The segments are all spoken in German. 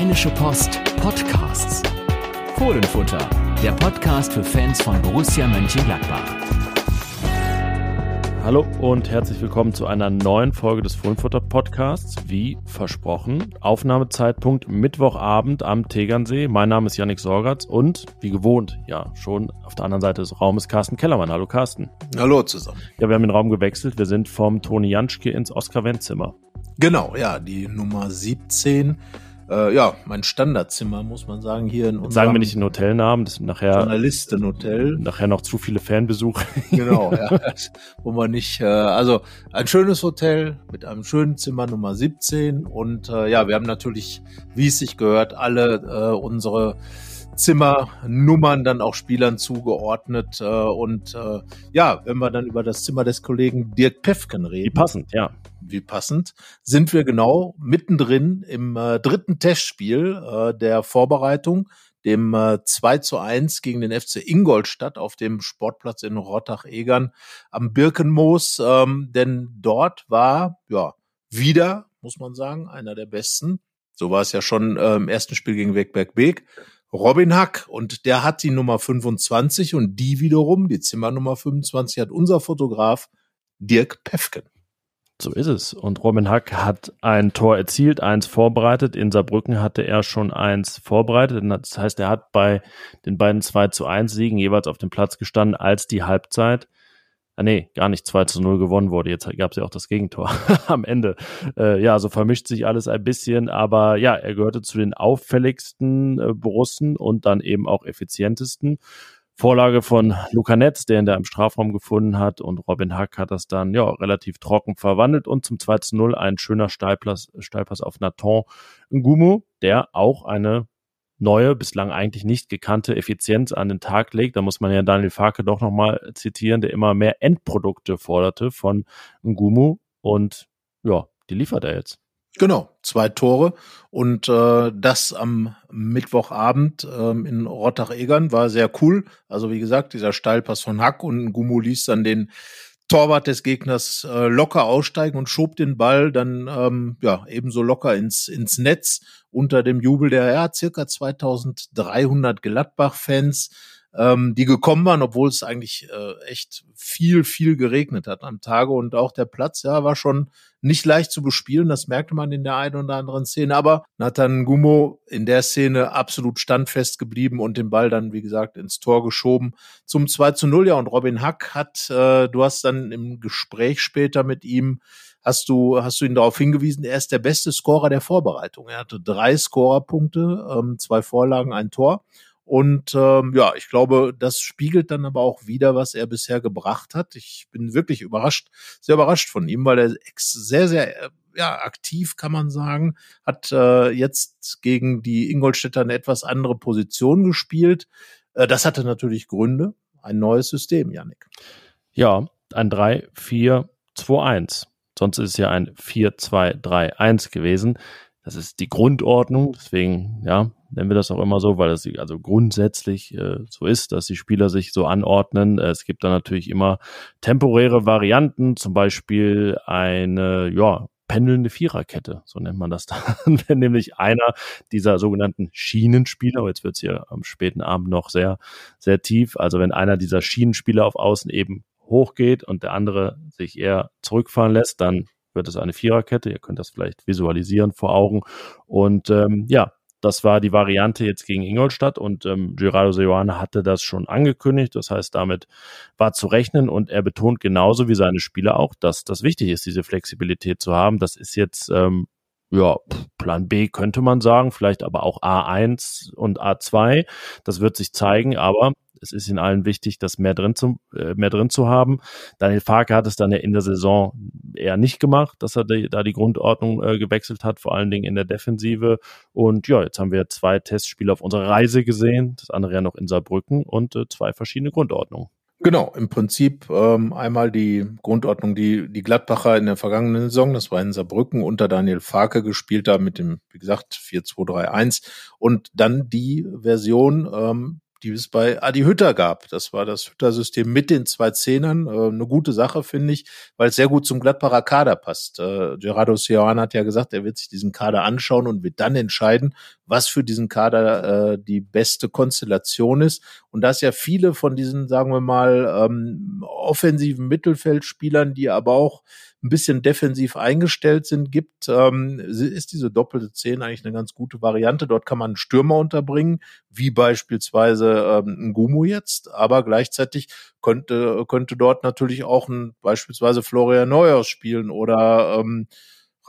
Rheinische Post Podcasts. Fohlenfutter, der Podcast für Fans von Borussia Mönchengladbach. Hallo und herzlich willkommen zu einer neuen Folge des Fohlenfutter Podcasts. Wie versprochen, Aufnahmezeitpunkt Mittwochabend am Tegernsee. Mein Name ist Yannick Sorgatz und wie gewohnt, ja, schon auf der anderen Seite des Raumes Carsten Kellermann. Hallo Carsten. Hallo zusammen. Ja, wir haben den Raum gewechselt. Wir sind vom Toni Janschke ins Oskar-Wendt-Zimmer. Genau, ja, die Nummer 17. Äh, ja, mein Standardzimmer, muss man sagen, hier in unserem Sagen wir nicht den Hotelnamen, das ist nachher, Journalistenhotel. nachher noch zu viele Fanbesuche. Genau, ja. Wo man nicht, äh, also ein schönes Hotel mit einem schönen Zimmer Nummer 17. Und äh, ja, wir haben natürlich, wie es sich gehört, alle äh, unsere Zimmernummern dann auch Spielern zugeordnet. Äh, und äh, ja, wenn wir dann über das Zimmer des Kollegen Dirk Pefken reden. Wie passend, ja. wie passend, sind wir genau mittendrin im äh, dritten Testspiel äh, der Vorbereitung, dem äh, 2 zu 1 gegen den FC Ingolstadt auf dem Sportplatz in Rottach-Egern am Birkenmoos. Ähm, denn dort war, ja, wieder, muss man sagen, einer der besten. So war es ja schon äh, im ersten Spiel gegen Wegberg Beek. Robin Hack und der hat die Nummer 25 und die wiederum, die Zimmernummer 25, hat unser Fotograf Dirk Pefken. So ist es. Und Robin Hack hat ein Tor erzielt, eins vorbereitet. In Saarbrücken hatte er schon eins vorbereitet. Das heißt, er hat bei den beiden 2 zu 1 Siegen jeweils auf dem Platz gestanden, als die Halbzeit, ah nee, gar nicht 2 zu 0 gewonnen wurde. Jetzt gab es ja auch das Gegentor am Ende. Äh, ja, so vermischt sich alles ein bisschen, aber ja, er gehörte zu den auffälligsten äh, Borussen und dann eben auch effizientesten. Vorlage von Luca Netz, der ihn da im Strafraum gefunden hat und Robin Hack hat das dann ja relativ trocken verwandelt und zum 2 zu 0 ein schöner Steilpass, Steilpass auf Nathan Ngumu, der auch eine neue, bislang eigentlich nicht gekannte Effizienz an den Tag legt. Da muss man ja Daniel Farke doch nochmal zitieren, der immer mehr Endprodukte forderte von Ngumu und ja, die liefert er jetzt. Genau, zwei Tore und äh, das am Mittwochabend ähm, in Rottach-Egern war sehr cool. Also wie gesagt, dieser Steilpass von Hack und Gumu ließ dann den Torwart des Gegners äh, locker aussteigen und schob den Ball dann ähm, ja ebenso locker ins ins Netz unter dem Jubel der ja, circa 2300 Gladbach-Fans ähm, die gekommen waren, obwohl es eigentlich äh, echt viel, viel geregnet hat am Tage und auch der Platz, ja, war schon nicht leicht zu bespielen. Das merkte man in der einen oder anderen Szene. Aber Nathan Gumo in der Szene absolut standfest geblieben und den Ball dann, wie gesagt, ins Tor geschoben zum 2 zu 0. Ja, und Robin Hack hat, äh, du hast dann im Gespräch später mit ihm hast du, hast du ihn darauf hingewiesen, er ist der beste Scorer der Vorbereitung. Er hatte drei Scorerpunkte, ähm, zwei Vorlagen, ein Tor. Und ähm, ja, ich glaube, das spiegelt dann aber auch wieder, was er bisher gebracht hat. Ich bin wirklich überrascht, sehr überrascht von ihm, weil er sehr, sehr äh, ja, aktiv, kann man sagen, hat äh, jetzt gegen die Ingolstädter eine etwas andere Position gespielt. Äh, das hatte natürlich Gründe. Ein neues System, Yannick. Ja, ein 3-4-2-1. Sonst ist es ja ein 4-2-3-1 gewesen. Das ist die Grundordnung. Deswegen, ja, nennen wir das auch immer so, weil es also grundsätzlich äh, so ist, dass die Spieler sich so anordnen. Es gibt dann natürlich immer temporäre Varianten, zum Beispiel eine, ja, pendelnde Viererkette, so nennt man das dann, wenn nämlich einer dieser sogenannten Schienenspieler, jetzt wird es hier am späten Abend noch sehr, sehr tief, also wenn einer dieser Schienenspieler auf Außen eben hochgeht und der andere sich eher zurückfahren lässt, dann wird es eine Viererkette. Ihr könnt das vielleicht visualisieren vor Augen. Und ähm, ja, das war die Variante jetzt gegen Ingolstadt und ähm, Gerardo Seoane hatte das schon angekündigt. Das heißt, damit war zu rechnen und er betont genauso wie seine Spieler auch, dass das wichtig ist, diese Flexibilität zu haben. Das ist jetzt ähm, ja, Plan B könnte man sagen, vielleicht aber auch A1 und A2. Das wird sich zeigen, aber es ist in allen wichtig, das mehr drin zu, äh, mehr drin zu haben. Daniel Farke hat es dann ja in der Saison eher nicht gemacht, dass er die, da die Grundordnung äh, gewechselt hat, vor allen Dingen in der Defensive. Und ja, jetzt haben wir zwei Testspiele auf unserer Reise gesehen, das andere ja noch in Saarbrücken und äh, zwei verschiedene Grundordnungen. Genau, im Prinzip ähm, einmal die Grundordnung, die die Gladbacher in der vergangenen Saison, das war in Saarbrücken unter Daniel Farke gespielt da mit dem, wie gesagt, 4-2-3-1 und dann die Version, ähm, die es bei Adi Hütter gab. Das war das Hütter-System mit den zwei Zehnern. Äh, eine gute Sache, finde ich, weil es sehr gut zum Gladbacher Kader passt. Äh, Gerardo Sioan hat ja gesagt, er wird sich diesen Kader anschauen und wird dann entscheiden, was für diesen Kader äh, die beste Konstellation ist. Und da es ja viele von diesen, sagen wir mal, ähm, offensiven Mittelfeldspielern, die aber auch ein bisschen defensiv eingestellt sind, gibt, ähm, ist diese doppelte Zehn eigentlich eine ganz gute Variante. Dort kann man einen Stürmer unterbringen, wie beispielsweise ähm, ein Gumu jetzt, aber gleichzeitig könnte, könnte dort natürlich auch ein beispielsweise Florian Neuers spielen oder ähm,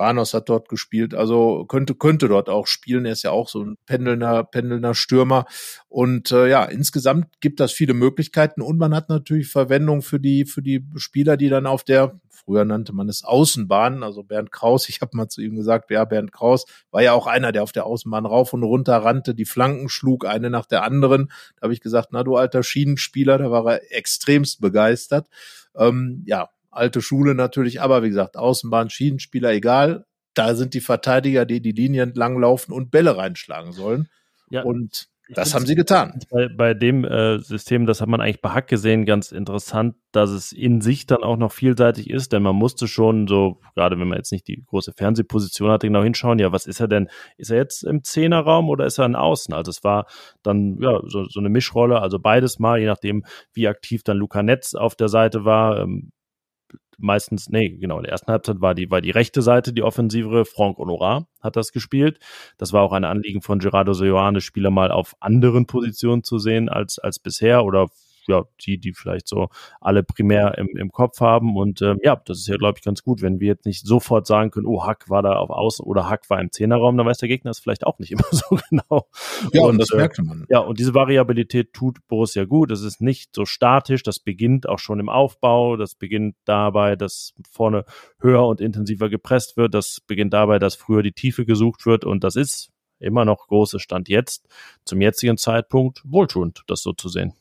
Ranos hat dort gespielt, also könnte könnte dort auch spielen. Er ist ja auch so ein pendelnder pendelnder Stürmer und äh, ja insgesamt gibt das viele Möglichkeiten und man hat natürlich Verwendung für die für die Spieler, die dann auf der früher nannte man es Außenbahn, also Bernd Kraus. Ich habe mal zu ihm gesagt, ja Bernd Kraus war ja auch einer, der auf der Außenbahn rauf und runter rannte, die Flanken schlug eine nach der anderen. Da habe ich gesagt, na du alter Schienenspieler, da war er extremst begeistert. Ähm, ja, alte Schule natürlich, aber wie gesagt, Außenbahn, Schienenspieler, egal. Da sind die Verteidiger, die die Linie entlang laufen und Bälle reinschlagen sollen. Ja. Und das haben sie getan. Bei, bei dem äh, System, das hat man eigentlich bei Hack gesehen, ganz interessant, dass es in sich dann auch noch vielseitig ist, denn man musste schon so, gerade wenn man jetzt nicht die große Fernsehposition hatte, genau hinschauen, ja, was ist er denn? Ist er jetzt im Zehnerraum oder ist er in Außen? Also es war dann ja so, so eine Mischrolle, also beides mal, je nachdem, wie aktiv dann Luca Netz auf der Seite war. Ähm, meistens, nee, genau, in der ersten Halbzeit war die, war die rechte Seite die offensivere. Franck Honorat hat das gespielt. Das war auch ein Anliegen von Gerardo Seoane, Spieler mal auf anderen Positionen zu sehen als, als bisher oder ja, die, die vielleicht so alle primär im, im Kopf haben. Und ähm, ja, das ist ja, glaube ich, ganz gut, wenn wir jetzt nicht sofort sagen können, oh, Hack war da auf Außen oder Hack war im Zehnerraum, dann weiß der Gegner es vielleicht auch nicht immer so genau. Ja, und, und das äh, merkte man. Ja, und diese Variabilität tut Borussia gut. Es ist nicht so statisch, das beginnt auch schon im Aufbau, das beginnt dabei, dass vorne höher und intensiver gepresst wird, das beginnt dabei, dass früher die Tiefe gesucht wird und das ist immer noch große Stand jetzt, zum jetzigen Zeitpunkt wohltuend, das so zu sehen.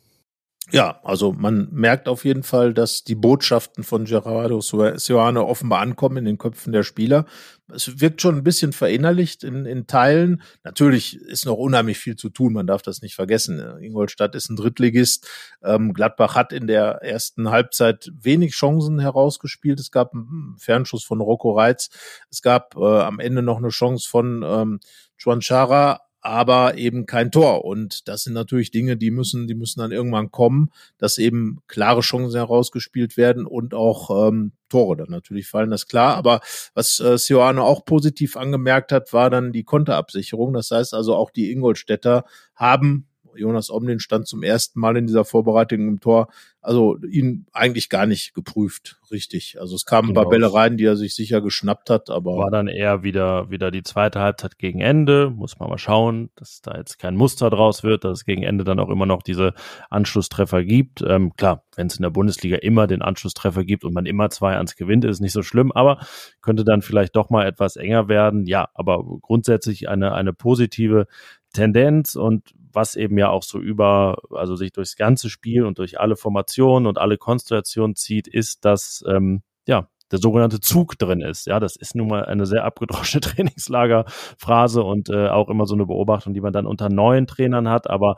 Ja, also man merkt auf jeden Fall, dass die Botschaften von Gerardo Sioane offenbar ankommen in den Köpfen der Spieler. Es wirkt schon ein bisschen verinnerlicht in, in Teilen. Natürlich ist noch unheimlich viel zu tun, man darf das nicht vergessen. Ingolstadt ist ein Drittligist. Ähm, Gladbach hat in der ersten Halbzeit wenig Chancen herausgespielt. Es gab einen Fernschuss von Rocco Reitz. Es gab äh, am Ende noch eine Chance von ähm, Juan Chara, aber eben kein Tor. Und das sind natürlich Dinge, die müssen, die müssen dann irgendwann kommen, dass eben klare Chancen herausgespielt werden und auch ähm, Tore dann natürlich fallen, das klar. Aber was äh, Sioane auch positiv angemerkt hat, war dann die Konterabsicherung. Das heißt also auch die Ingolstädter haben Jonas Omlin stand zum ersten Mal in dieser Vorbereitung im Tor, also ihn eigentlich gar nicht geprüft, richtig. Also es kamen genau. ein paar Bälle rein, die er sich sicher geschnappt hat, aber. War dann eher wieder, wieder die zweite Halbzeit gegen Ende, muss man mal schauen, dass da jetzt kein Muster draus wird, dass es gegen Ende dann auch immer noch diese Anschlusstreffer gibt. Ähm, klar, wenn es in der Bundesliga immer den Anschlusstreffer gibt und man immer zwei ans gewinnt, ist nicht so schlimm, aber könnte dann vielleicht doch mal etwas enger werden. Ja, aber grundsätzlich eine, eine positive Tendenz und was eben ja auch so über, also sich durchs ganze Spiel und durch alle Formationen und alle Konstellationen zieht, ist, dass ähm, ja der sogenannte Zug drin ist. Ja, das ist nun mal eine sehr abgedroschene Trainingslagerphrase und äh, auch immer so eine Beobachtung, die man dann unter neuen Trainern hat. Aber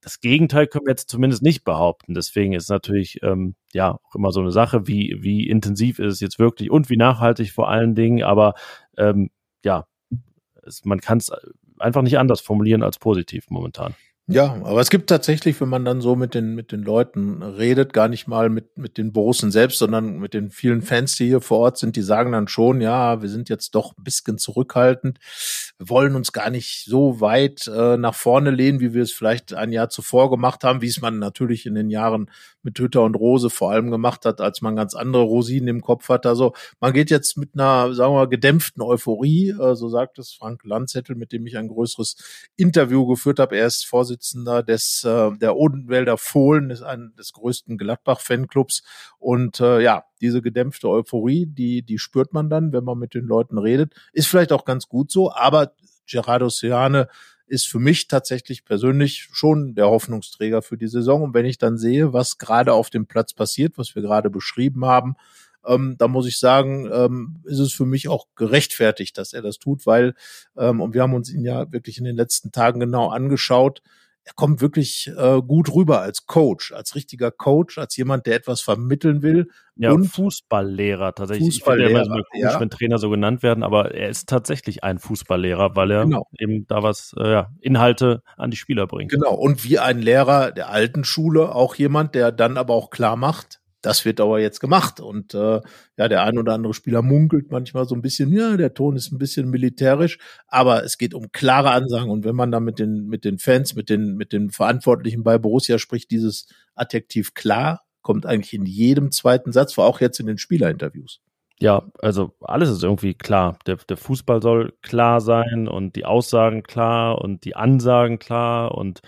das Gegenteil können wir jetzt zumindest nicht behaupten. Deswegen ist natürlich ähm, ja auch immer so eine Sache, wie wie intensiv ist es jetzt wirklich und wie nachhaltig vor allen Dingen. Aber ähm, ja, es, man kann es einfach nicht anders formulieren als positiv momentan. Ja, aber es gibt tatsächlich, wenn man dann so mit den, mit den Leuten redet, gar nicht mal mit, mit den Borussen selbst, sondern mit den vielen Fans, die hier vor Ort sind, die sagen dann schon, ja, wir sind jetzt doch ein bisschen zurückhaltend. Wir wollen uns gar nicht so weit äh, nach vorne lehnen, wie wir es vielleicht ein Jahr zuvor gemacht haben, wie es man natürlich in den Jahren mit Hütter und Rose vor allem gemacht hat, als man ganz andere Rosinen im Kopf hat. Also man geht jetzt mit einer, sagen wir mal, gedämpften Euphorie, äh, so sagt es Frank Landzettel, mit dem ich ein größeres Interview geführt habe. Er ist Vorsitzender Vorsitzender des äh, der Odenwälder Fohlen, ist ein des größten Gladbach-Fanclubs. Und äh, ja, diese gedämpfte Euphorie, die, die spürt man dann, wenn man mit den Leuten redet. Ist vielleicht auch ganz gut so, aber Gerardo Seane ist für mich tatsächlich persönlich schon der Hoffnungsträger für die Saison. Und wenn ich dann sehe, was gerade auf dem Platz passiert, was wir gerade beschrieben haben, ähm, da muss ich sagen, ähm, ist es für mich auch gerechtfertigt, dass er das tut, weil, ähm, und wir haben uns ihn ja wirklich in den letzten Tagen genau angeschaut, er kommt wirklich äh, gut rüber als Coach, als richtiger Coach, als jemand, der etwas vermitteln will. Ja, und Fußballlehrer tatsächlich. Fußballlehrer, ich finde ja immer komisch, ja. wenn Trainer so genannt werden, aber er ist tatsächlich ein Fußballlehrer, weil er genau. eben da was, äh, ja, Inhalte an die Spieler bringt. Genau, und wie ein Lehrer der alten Schule auch jemand, der dann aber auch klar macht, das wird aber jetzt gemacht. Und äh, ja, der ein oder andere Spieler munkelt manchmal so ein bisschen, ja, der Ton ist ein bisschen militärisch, aber es geht um klare Ansagen. Und wenn man da mit den, mit den Fans, mit den, mit den Verantwortlichen bei Borussia spricht, dieses Adjektiv klar kommt eigentlich in jedem zweiten Satz, war auch jetzt in den Spielerinterviews. Ja, also alles ist irgendwie klar. Der, der Fußball soll klar sein und die Aussagen klar und die Ansagen klar und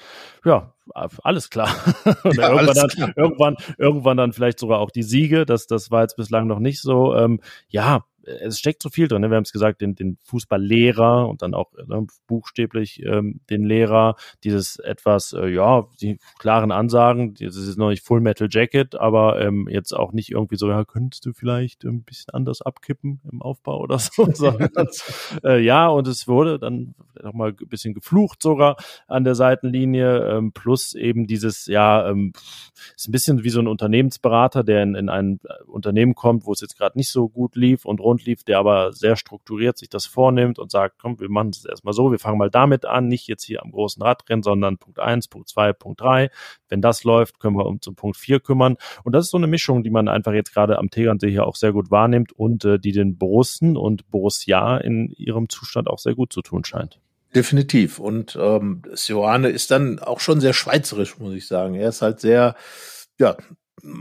ja, alles klar. und ja, irgendwann, dann, klar. irgendwann, irgendwann dann vielleicht sogar auch die Siege. Das, das war jetzt bislang noch nicht so. Ähm, ja, es steckt so viel drin. Ne? Wir haben es gesagt, den, den Fußballlehrer und dann auch ne, buchstäblich ähm, den Lehrer, dieses etwas, äh, ja, die klaren Ansagen, das ist noch nicht Full Metal Jacket, aber ähm, jetzt auch nicht irgendwie so, ja, könntest du vielleicht ein bisschen anders abkippen im Aufbau oder so. sondern, äh, ja, und es wurde dann nochmal ein bisschen geflucht sogar an der Seitenlinie, ähm, plus eben dieses, ja, ähm, ist ein bisschen wie so ein Unternehmensberater, der in, in ein Unternehmen kommt, wo es jetzt gerade nicht so gut lief und rund lief, der aber sehr strukturiert sich das vornimmt und sagt, komm, wir machen es erstmal so, wir fangen mal damit an, nicht jetzt hier am großen Radrennen, sondern Punkt eins, Punkt zwei, Punkt drei. Wenn das läuft, können wir uns um Punkt vier kümmern. Und das ist so eine Mischung, die man einfach jetzt gerade am Tegernsee hier auch sehr gut wahrnimmt und äh, die den Borussen und Borussia in ihrem Zustand auch sehr gut zu tun scheint. Definitiv. Und ähm, Sioane ist dann auch schon sehr schweizerisch, muss ich sagen. Er ist halt sehr, ja,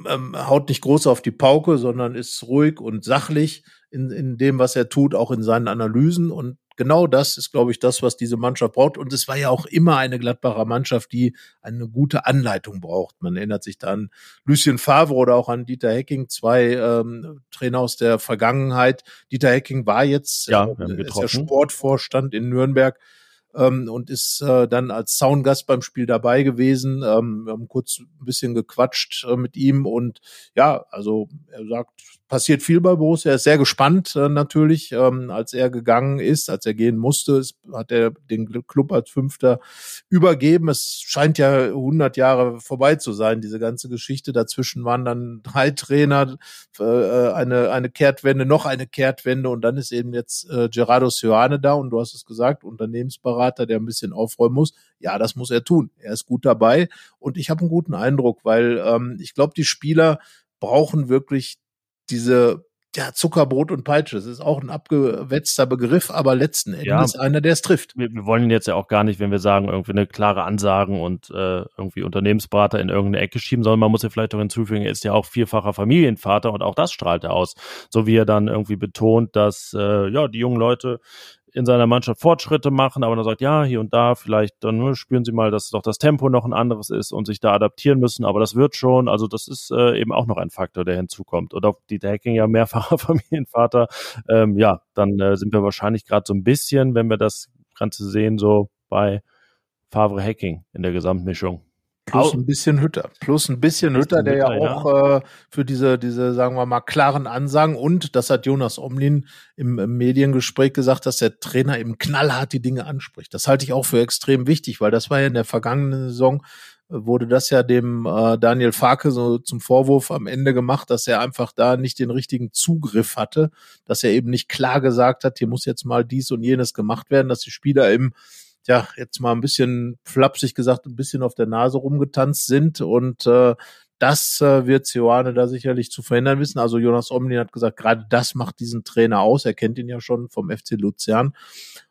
ähm, haut nicht groß auf die Pauke, sondern ist ruhig und sachlich in, in dem, was er tut, auch in seinen Analysen. Und genau das ist, glaube ich, das, was diese Mannschaft braucht. Und es war ja auch immer eine Gladbacher Mannschaft, die eine gute Anleitung braucht. Man erinnert sich da an Lucien Favre oder auch an Dieter Hecking, zwei ähm, Trainer aus der Vergangenheit. Dieter Hecking war jetzt ja, äh, ist der Sportvorstand in Nürnberg ähm, und ist äh, dann als Soundgast beim Spiel dabei gewesen. Ähm, wir haben kurz ein bisschen gequatscht äh, mit ihm und ja, also er sagt, passiert viel bei Borussia. Er ist sehr gespannt äh, natürlich, ähm, als er gegangen ist, als er gehen musste, ist, hat er den Club als Fünfter übergeben. Es scheint ja 100 Jahre vorbei zu sein, diese ganze Geschichte. Dazwischen waren dann drei Trainer, äh, eine, eine Kehrtwende, noch eine Kehrtwende und dann ist eben jetzt äh, Gerardo Sioane da und du hast es gesagt, Unternehmensberater, der ein bisschen aufräumen muss. Ja, das muss er tun. Er ist gut dabei und ich habe einen guten Eindruck, weil ähm, ich glaube, die Spieler brauchen wirklich diese ja, Zuckerbrot und Peitsche. Das ist auch ein abgewetzter Begriff, aber letzten Endes ja, einer, der es trifft. Wir, wir, wollen jetzt ja auch gar nicht, wenn wir sagen, irgendwie eine klare Ansagen und äh, irgendwie Unternehmensberater in irgendeine Ecke schieben, sondern man muss ja vielleicht auch hinzufügen, er ist ja auch vierfacher Familienvater und auch das strahlt er aus. So wie er dann irgendwie betont, dass äh, ja die jungen Leute in seiner Mannschaft Fortschritte machen, aber dann sagt, ja, hier und da vielleicht, dann ne, spüren sie mal, dass doch das Tempo noch ein anderes ist und sich da adaptieren müssen, aber das wird schon, also das ist äh, eben auch noch ein Faktor, der hinzukommt. Oder die Hacking ja mehrfacher Familienvater, ähm, ja, dann äh, sind wir wahrscheinlich gerade so ein bisschen, wenn wir das Ganze sehen, so bei Favre Hacking in der Gesamtmischung. Plus ein bisschen Hütter. Plus ein bisschen Hütter, der ja auch ja. Äh, für diese, diese, sagen wir mal, klaren Ansagen und das hat Jonas Omlin im, im, Mediengespräch gesagt, dass der Trainer eben knallhart die Dinge anspricht. Das halte ich auch für extrem wichtig, weil das war ja in der vergangenen Saison äh, wurde das ja dem äh, Daniel Farke so zum Vorwurf am Ende gemacht, dass er einfach da nicht den richtigen Zugriff hatte, dass er eben nicht klar gesagt hat, hier muss jetzt mal dies und jenes gemacht werden, dass die Spieler im ja, jetzt mal ein bisschen flapsig gesagt, ein bisschen auf der Nase rumgetanzt sind und äh, das äh, wird Sioane da sicherlich zu verhindern wissen. Also Jonas Omlin hat gesagt, gerade das macht diesen Trainer aus. Er kennt ihn ja schon vom FC Luzern.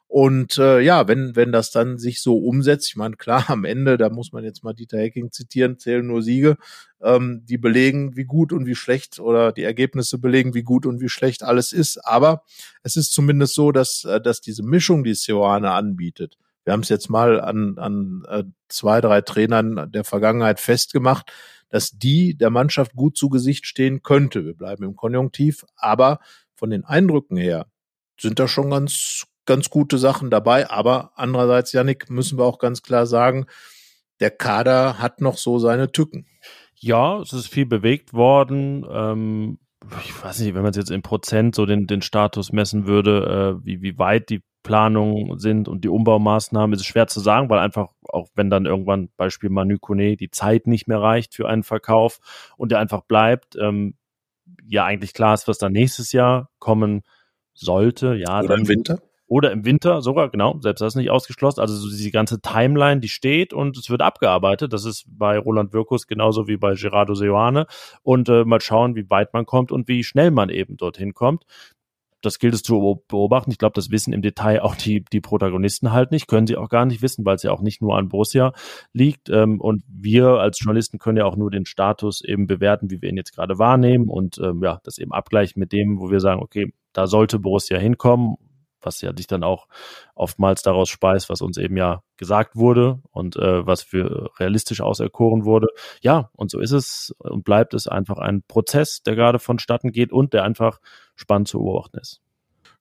Und äh, ja, wenn, wenn das dann sich so umsetzt, ich meine, klar, am Ende, da muss man jetzt mal Dieter Hecking zitieren, zählen nur Siege, ähm, die belegen, wie gut und wie schlecht oder die Ergebnisse belegen, wie gut und wie schlecht alles ist. Aber es ist zumindest so, dass, äh, dass diese Mischung, die Sioane anbietet, wir haben es jetzt mal an, an äh, zwei, drei Trainern der Vergangenheit festgemacht, dass die der Mannschaft gut zu Gesicht stehen könnte. Wir bleiben im Konjunktiv, aber von den Eindrücken her sind da schon ganz, ganz gute Sachen dabei. Aber andererseits, Yannick, müssen wir auch ganz klar sagen, der Kader hat noch so seine Tücken. Ja, es ist viel bewegt worden. Ähm, ich weiß nicht, wenn man es jetzt in Prozent so den, den Status messen würde, äh, wie, wie weit die Planungen sind und die Umbaumaßnahmen, ist es schwer zu sagen, weil einfach auch wenn dann irgendwann Beispiel Manu Kone die Zeit nicht mehr reicht für einen Verkauf und der einfach bleibt, ähm, ja eigentlich klar ist, was dann nächstes Jahr kommen sollte. Ja, Oder im Winter? Oder im Winter sogar, genau, selbst das ist nicht ausgeschlossen. Also so diese ganze Timeline, die steht und es wird abgearbeitet. Das ist bei Roland Wirkus genauso wie bei Gerardo Seoane. Und äh, mal schauen, wie weit man kommt und wie schnell man eben dorthin kommt das gilt es zu beobachten. Ich glaube, das wissen im Detail auch die, die Protagonisten halt nicht, können sie auch gar nicht wissen, weil es ja auch nicht nur an Borussia liegt. Ähm, und wir als Journalisten können ja auch nur den Status eben bewerten, wie wir ihn jetzt gerade wahrnehmen und ähm, ja, das eben abgleichen mit dem, wo wir sagen, okay, da sollte Borussia hinkommen was ja sich dann auch oftmals daraus speist, was uns eben ja gesagt wurde und äh, was für realistisch auserkoren wurde. Ja, und so ist es und bleibt es einfach ein Prozess, der gerade vonstatten geht und der einfach spannend zu beobachten ist.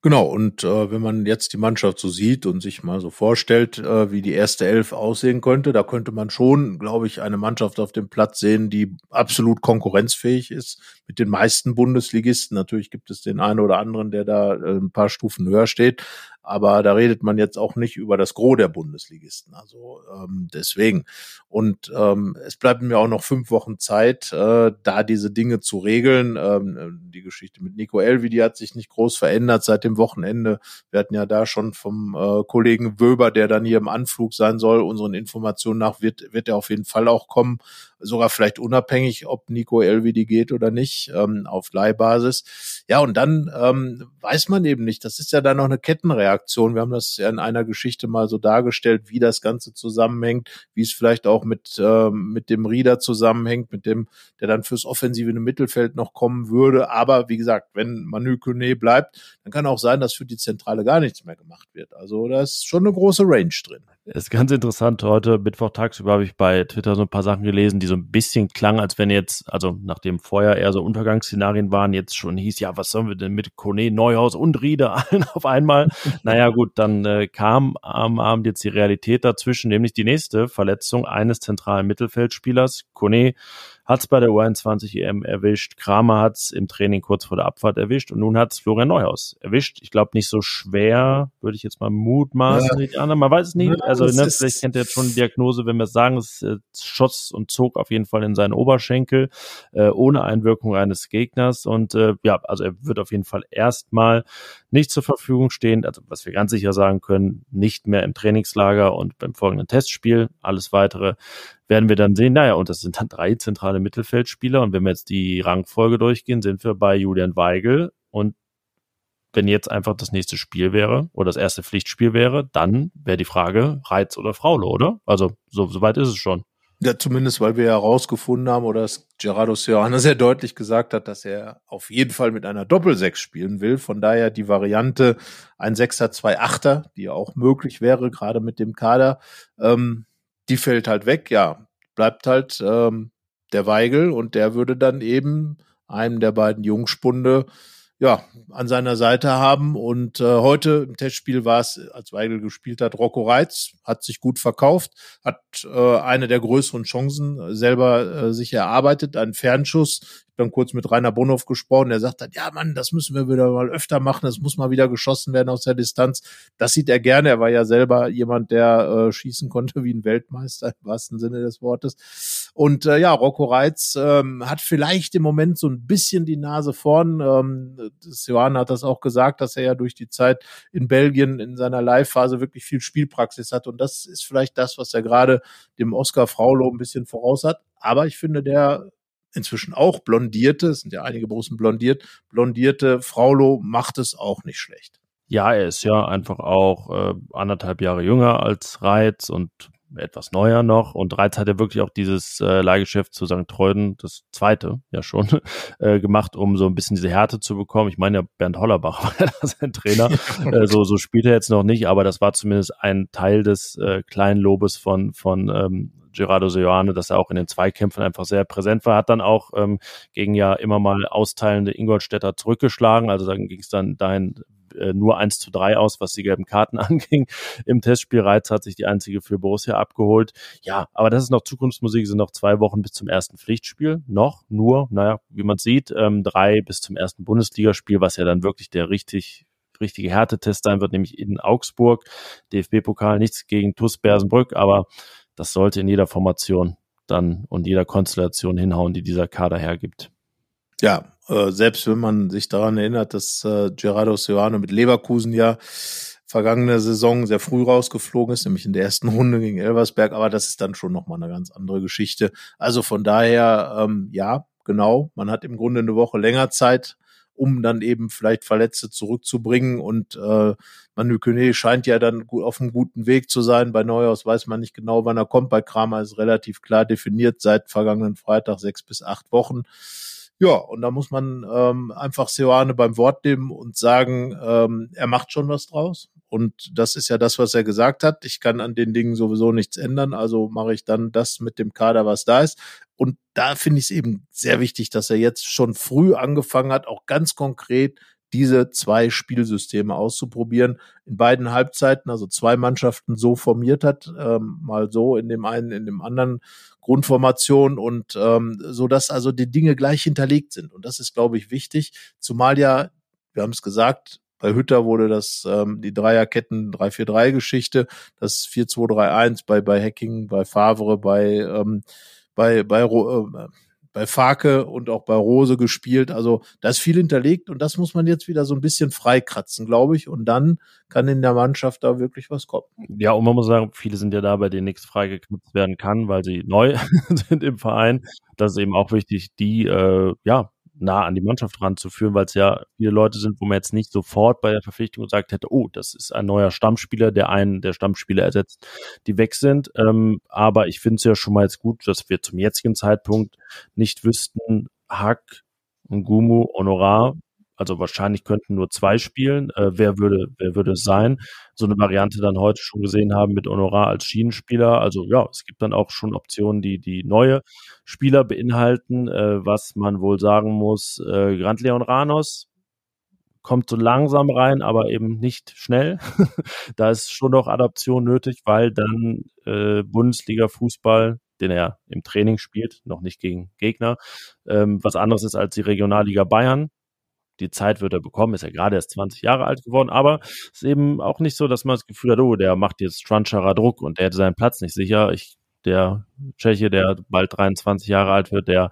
Genau, und äh, wenn man jetzt die Mannschaft so sieht und sich mal so vorstellt, äh, wie die erste Elf aussehen könnte, da könnte man schon, glaube ich, eine Mannschaft auf dem Platz sehen, die absolut konkurrenzfähig ist mit den meisten Bundesligisten. Natürlich gibt es den einen oder anderen, der da äh, ein paar Stufen höher steht, aber da redet man jetzt auch nicht über das Gros der Bundesligisten. Also ähm, deswegen. Und ähm, es bleibt mir auch noch fünf Wochen Zeit, äh, da diese Dinge zu regeln. Ähm, die Geschichte mit Nico Elvi, die hat sich nicht groß verändert seit dem Wochenende. Wir hatten ja da schon vom äh, Kollegen Wöber, der dann hier im Anflug sein soll, unseren Informationen nach, wird, wird er auf jeden Fall auch kommen sogar vielleicht unabhängig, ob Nico Elvedi geht oder nicht, ähm, auf Leihbasis. Ja, und dann ähm, weiß man eben nicht. Das ist ja dann noch eine Kettenreaktion. Wir haben das ja in einer Geschichte mal so dargestellt, wie das Ganze zusammenhängt, wie es vielleicht auch mit, ähm, mit dem Rieder zusammenhängt, mit dem, der dann fürs offensive Mittelfeld noch kommen würde. Aber wie gesagt, wenn Manu Kone bleibt, dann kann auch sein, dass für die Zentrale gar nichts mehr gemacht wird. Also da ist schon eine große Range drin. ist ganz interessant. Heute Mittwoch tagsüber habe ich bei Twitter so ein paar Sachen gelesen, die so ein bisschen klang, als wenn jetzt, also nachdem vorher eher so Untergangsszenarien waren, jetzt schon hieß, ja, was sollen wir denn mit Kone, Neuhaus und Rieder allen auf einmal? Naja, gut, dann äh, kam am Abend jetzt die Realität dazwischen, nämlich die nächste Verletzung eines zentralen Mittelfeldspielers. Kone hat's bei der U21 EM erwischt, Kramer hat's im Training kurz vor der Abfahrt erwischt und nun hat's Florian Neuhaus erwischt. Ich glaube nicht so schwer, würde ich jetzt mal mutmaßen. Ja. Die anderen, man weiß es nicht. Ja, also ne, vielleicht kennt ihr jetzt schon die Diagnose, wenn wir sagen, es äh, schoss und zog auf jeden Fall in seinen Oberschenkel äh, ohne Einwirkung eines Gegners und äh, ja, also er wird auf jeden Fall erstmal nicht zur Verfügung stehen. Also was wir ganz sicher sagen können, nicht mehr im Trainingslager und beim folgenden Testspiel. Alles weitere werden wir dann sehen, naja, und das sind dann drei zentrale Mittelfeldspieler. Und wenn wir jetzt die Rangfolge durchgehen, sind wir bei Julian Weigel. Und wenn jetzt einfach das nächste Spiel wäre oder das erste Pflichtspiel wäre, dann wäre die Frage Reiz oder Fraule, oder? Also so, so weit ist es schon. Ja, zumindest, weil wir ja herausgefunden haben, oder dass Gerardo Serrano sehr deutlich gesagt hat, dass er auf jeden Fall mit einer Doppelsechs spielen will. Von daher die Variante ein Sechser, zwei Achter, die auch möglich wäre, gerade mit dem Kader, ähm, die fällt halt weg, ja. Bleibt halt ähm, der Weigel und der würde dann eben einem der beiden Jungspunde ja, an seiner Seite haben. Und äh, heute im Testspiel war es, als Weigel gespielt hat, Rocco Reitz, hat sich gut verkauft, hat äh, eine der größeren Chancen selber äh, sich erarbeitet, einen Fernschuss dann kurz mit Rainer Bonhoff gesprochen, der sagt dann, ja Mann, das müssen wir wieder mal öfter machen, das muss mal wieder geschossen werden aus der Distanz. Das sieht er gerne, er war ja selber jemand, der äh, schießen konnte wie ein Weltmeister im wahrsten Sinne des Wortes. Und äh, ja, Rocco Reitz ähm, hat vielleicht im Moment so ein bisschen die Nase vorn. Ähm, Johann hat das auch gesagt, dass er ja durch die Zeit in Belgien in seiner Live-Phase wirklich viel Spielpraxis hat. Und das ist vielleicht das, was er gerade dem Oscar Fraulo ein bisschen voraus hat. Aber ich finde, der inzwischen auch blondierte, es sind ja einige Borussen blondiert, blondierte Fraulo macht es auch nicht schlecht. Ja, er ist ja einfach auch äh, anderthalb Jahre jünger als Reitz und etwas neuer noch. Und Reitz hat ja wirklich auch dieses äh, Leihgeschäft zu St. Treuden, das zweite ja schon, äh, gemacht, um so ein bisschen diese Härte zu bekommen. Ich meine ja, Bernd Hollerbach war ja sein Trainer. äh, so, so spielt er jetzt noch nicht, aber das war zumindest ein Teil des äh, kleinen Lobes von, von ähm, Gerardo Seoane, dass er auch in den Zweikämpfen einfach sehr präsent war, hat dann auch ähm, gegen ja immer mal austeilende Ingolstädter zurückgeschlagen. Also dann ging es dann dahin äh, nur 1 zu 3 aus, was die gelben Karten anging. Im Testspiel Reiz hat sich die einzige für Borussia abgeholt. Ja, aber das ist noch Zukunftsmusik, sind noch zwei Wochen bis zum ersten Pflichtspiel. Noch, nur, naja, wie man sieht, ähm, drei bis zum ersten Bundesligaspiel, was ja dann wirklich der richtig richtige Härtetest sein wird, nämlich in Augsburg. DFB-Pokal, nichts gegen TuS Bersenbrück, aber das sollte in jeder Formation dann und jeder Konstellation hinhauen, die dieser Kader hergibt. Ja, äh, selbst wenn man sich daran erinnert, dass äh, Gerardo Serrano mit Leverkusen ja vergangene Saison sehr früh rausgeflogen ist, nämlich in der ersten Runde gegen Elversberg, aber das ist dann schon nochmal eine ganz andere Geschichte. Also von daher, ähm, ja, genau, man hat im Grunde eine Woche länger Zeit, um dann eben vielleicht Verletzte zurückzubringen. Und äh, Manu Kone scheint ja dann auf einem guten Weg zu sein. Bei Neuhaus weiß man nicht genau, wann er kommt. Bei Kramer ist relativ klar definiert seit vergangenen Freitag sechs bis acht Wochen. Ja, und da muss man ähm, einfach Seoane beim Wort nehmen und sagen, ähm, er macht schon was draus. Und das ist ja das, was er gesagt hat. Ich kann an den Dingen sowieso nichts ändern, also mache ich dann das mit dem Kader, was da ist. Und da finde ich es eben sehr wichtig, dass er jetzt schon früh angefangen hat, auch ganz konkret diese zwei Spielsysteme auszuprobieren. In beiden Halbzeiten, also zwei Mannschaften so formiert hat, ähm, mal so in dem einen, in dem anderen Grundformation und ähm, so dass also die Dinge gleich hinterlegt sind. Und das ist, glaube ich, wichtig, zumal ja, wir haben es gesagt, bei Hütter wurde das ähm, die Dreierketten 3-4-3-Geschichte, das 4-2-3-1 bei bei Hacking, bei Favre, bei ähm, bei bei äh, bei Farke und auch bei Rose gespielt. Also da ist viel hinterlegt und das muss man jetzt wieder so ein bisschen freikratzen, glaube ich. Und dann kann in der Mannschaft da wirklich was kommen. Ja, und man muss sagen, viele sind ja da, bei denen nichts freigekratzt werden kann, weil sie neu sind im Verein. Das ist eben auch wichtig, die äh, ja nah an die Mannschaft ranzuführen, weil es ja viele Leute sind, wo man jetzt nicht sofort bei der Verpflichtung gesagt hätte, oh, das ist ein neuer Stammspieler, der einen der Stammspieler ersetzt, die weg sind. Ähm, aber ich finde es ja schon mal jetzt gut, dass wir zum jetzigen Zeitpunkt nicht wüssten, Hack, Ngumu, Honorar, also wahrscheinlich könnten nur zwei spielen. Äh, wer würde, wer würde es sein? So eine Variante dann heute schon gesehen haben mit Honorar als Schienenspieler. Also ja, es gibt dann auch schon Optionen, die die neue Spieler beinhalten. Äh, was man wohl sagen muss, äh, Grand Leon Ranos kommt so langsam rein, aber eben nicht schnell. da ist schon noch Adaption nötig, weil dann äh, Bundesliga-Fußball den er im Training spielt, noch nicht gegen Gegner, ähm, was anderes ist als die Regionalliga Bayern die Zeit wird er bekommen, ist ja gerade erst 20 Jahre alt geworden, aber es ist eben auch nicht so, dass man das Gefühl hat, oh, der macht jetzt Stranchara Druck und der hätte seinen Platz nicht sicher. Ich, der Tscheche, der bald 23 Jahre alt wird, der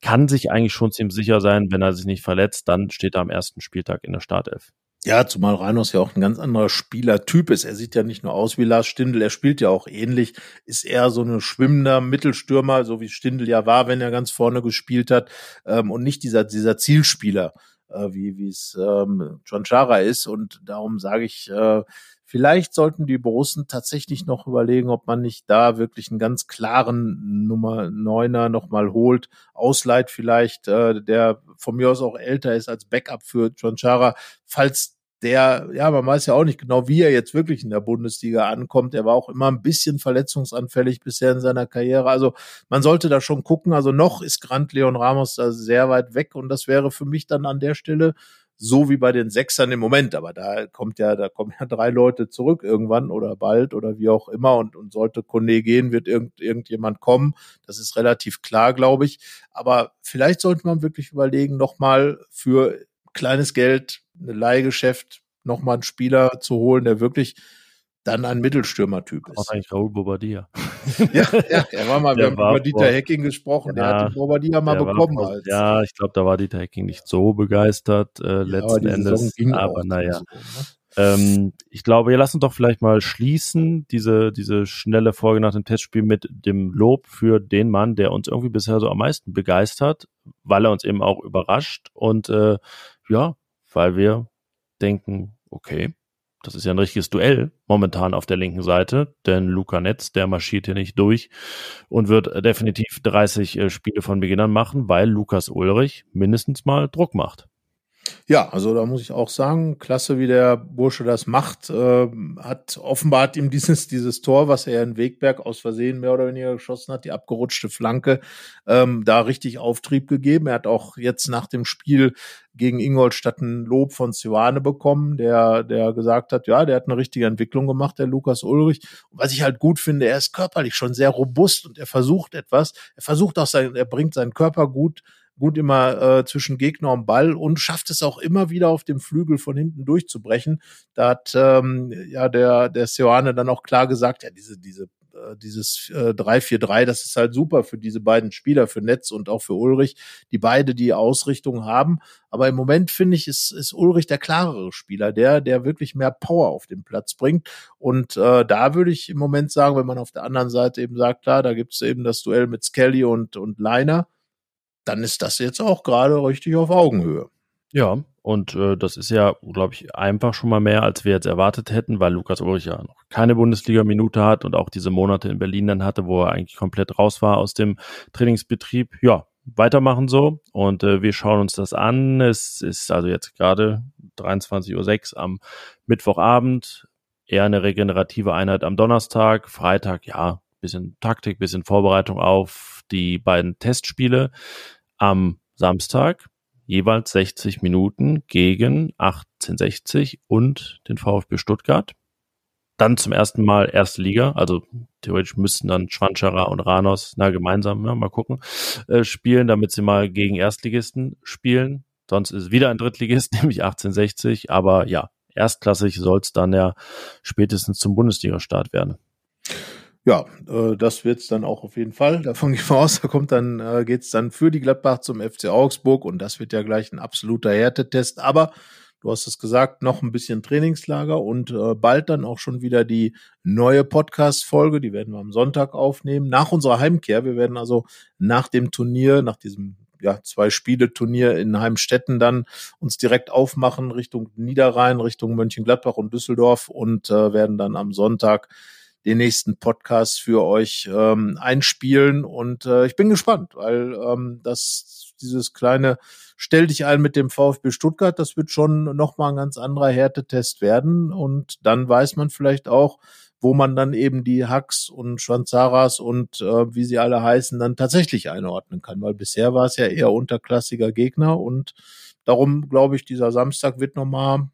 kann sich eigentlich schon ziemlich sicher sein, wenn er sich nicht verletzt, dann steht er am ersten Spieltag in der Startelf. Ja, zumal Rhinos ja auch ein ganz anderer Spielertyp ist. Er sieht ja nicht nur aus wie Lars Stindl, er spielt ja auch ähnlich, ist eher so ein schwimmender Mittelstürmer, so wie Stindl ja war, wenn er ganz vorne gespielt hat, ähm, und nicht dieser, dieser Zielspieler wie wie es ähm, John Chara ist. Und darum sage ich, äh, vielleicht sollten die Borussen tatsächlich noch überlegen, ob man nicht da wirklich einen ganz klaren Nummer Neuner nochmal holt, ausleiht vielleicht, äh, der von mir aus auch älter ist als Backup für John Chara, falls der, ja, man weiß ja auch nicht genau, wie er jetzt wirklich in der Bundesliga ankommt. Er war auch immer ein bisschen verletzungsanfällig bisher in seiner Karriere. Also man sollte da schon gucken. Also noch ist Grant Leon Ramos da sehr weit weg und das wäre für mich dann an der Stelle so wie bei den Sechsern im Moment. Aber da kommt ja, da kommen ja drei Leute zurück irgendwann oder bald oder wie auch immer. Und, und sollte Kone gehen, wird irgend, irgendjemand kommen. Das ist relativ klar, glaube ich. Aber vielleicht sollte man wirklich überlegen, nochmal für kleines Geld ein Leihgeschäft nochmal einen Spieler zu holen, der wirklich dann ein Mittelstürmertyp ist. Auch eigentlich Raul Bobadilla. ja, ja, er war mal, wir haben über Dieter Hecking gesprochen, ja, der hat Bobadilla mal bekommen. War, als, ja, ich glaube, da war Dieter Hecking nicht so begeistert äh, ja, letzten Endes. Aber naja. So, ne? ähm, ich glaube, wir lassen doch vielleicht mal schließen, diese, diese schnelle Folge nach dem Testspiel mit dem Lob für den Mann, der uns irgendwie bisher so am meisten begeistert, weil er uns eben auch überrascht und äh, ja, weil wir denken, okay, das ist ja ein richtiges Duell momentan auf der linken Seite, denn Luca Netz, der marschiert hier nicht durch und wird definitiv 30 äh, Spiele von Beginn an machen, weil Lukas Ulrich mindestens mal Druck macht. Ja, also da muss ich auch sagen, klasse, wie der Bursche das macht. Äh, hat offenbar hat ihm dieses dieses Tor, was er in Wegberg aus Versehen mehr oder weniger geschossen hat, die abgerutschte Flanke, ähm, da richtig Auftrieb gegeben. Er hat auch jetzt nach dem Spiel gegen Ingolstadt ein Lob von Sioane bekommen, der der gesagt hat, ja, der hat eine richtige Entwicklung gemacht, der Lukas Ulrich. Und was ich halt gut finde, er ist körperlich schon sehr robust und er versucht etwas. Er versucht auch sein, er bringt seinen Körper gut gut immer äh, zwischen Gegner und Ball und schafft es auch immer wieder auf dem Flügel von hinten durchzubrechen. Da hat ähm, ja der der Seoane dann auch klar gesagt, ja diese diese äh, dieses äh, 3-4-3, das ist halt super für diese beiden Spieler, für Netz und auch für Ulrich, die beide die Ausrichtung haben. Aber im Moment finde ich, ist, ist Ulrich der klarere Spieler, der, der wirklich mehr Power auf den Platz bringt. Und äh, da würde ich im Moment sagen, wenn man auf der anderen Seite eben sagt, klar, da gibt es eben das Duell mit Skelly und, und Leiner, dann ist das jetzt auch gerade richtig auf Augenhöhe. Ja, und äh, das ist ja, glaube ich, einfach schon mal mehr, als wir jetzt erwartet hätten, weil Lukas Ulrich ja noch keine Bundesliga-Minute hat und auch diese Monate in Berlin dann hatte, wo er eigentlich komplett raus war aus dem Trainingsbetrieb. Ja, weitermachen so und äh, wir schauen uns das an. Es ist also jetzt gerade 23.06 Uhr am Mittwochabend, eher eine regenerative Einheit am Donnerstag, Freitag, ja, bisschen Taktik, bisschen Vorbereitung auf die beiden Testspiele am Samstag jeweils 60 Minuten gegen 1860 und den VfB Stuttgart. Dann zum ersten Mal erste Liga, also theoretisch müssten dann Schwanschara und Ranos, na gemeinsam, ja, mal gucken, äh, spielen, damit sie mal gegen Erstligisten spielen. Sonst ist es wieder ein Drittligist, nämlich 1860. Aber ja, erstklassig soll es dann ja spätestens zum Bundesliga-Start werden. Ja, äh, das wird's dann auch auf jeden Fall. Davon gehe ich aus. Da kommt dann, äh, geht's dann für die Gladbach zum FC Augsburg und das wird ja gleich ein absoluter Härtetest. Aber du hast es gesagt, noch ein bisschen Trainingslager und äh, bald dann auch schon wieder die neue Podcast-Folge. Die werden wir am Sonntag aufnehmen, nach unserer Heimkehr. Wir werden also nach dem Turnier, nach diesem ja, zwei Spiele Turnier in Heimstetten dann uns direkt aufmachen Richtung Niederrhein, Richtung Mönchengladbach und Düsseldorf und äh, werden dann am Sonntag den nächsten Podcast für euch ähm, einspielen. Und äh, ich bin gespannt, weil ähm, das dieses kleine Stell dich ein mit dem VfB Stuttgart, das wird schon nochmal ein ganz anderer Härtetest werden. Und dann weiß man vielleicht auch, wo man dann eben die Hacks und Schwanzaras und äh, wie sie alle heißen, dann tatsächlich einordnen kann. Weil bisher war es ja eher unterklassiger Gegner und darum glaube ich, dieser Samstag wird nochmal ein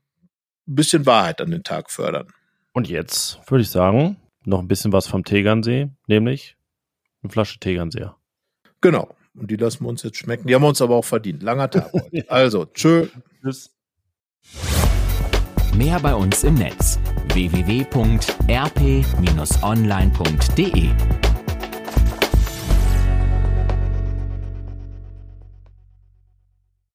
bisschen Wahrheit an den Tag fördern. Und jetzt würde ich sagen, noch ein bisschen was vom Tegernsee, nämlich eine Flasche Tegernseer. Genau. Und die lassen wir uns jetzt schmecken. Die haben wir uns aber auch verdient. Langer Tag heute. Also, tschö. Tschüss. Mehr bei uns im Netz www.rp-online.de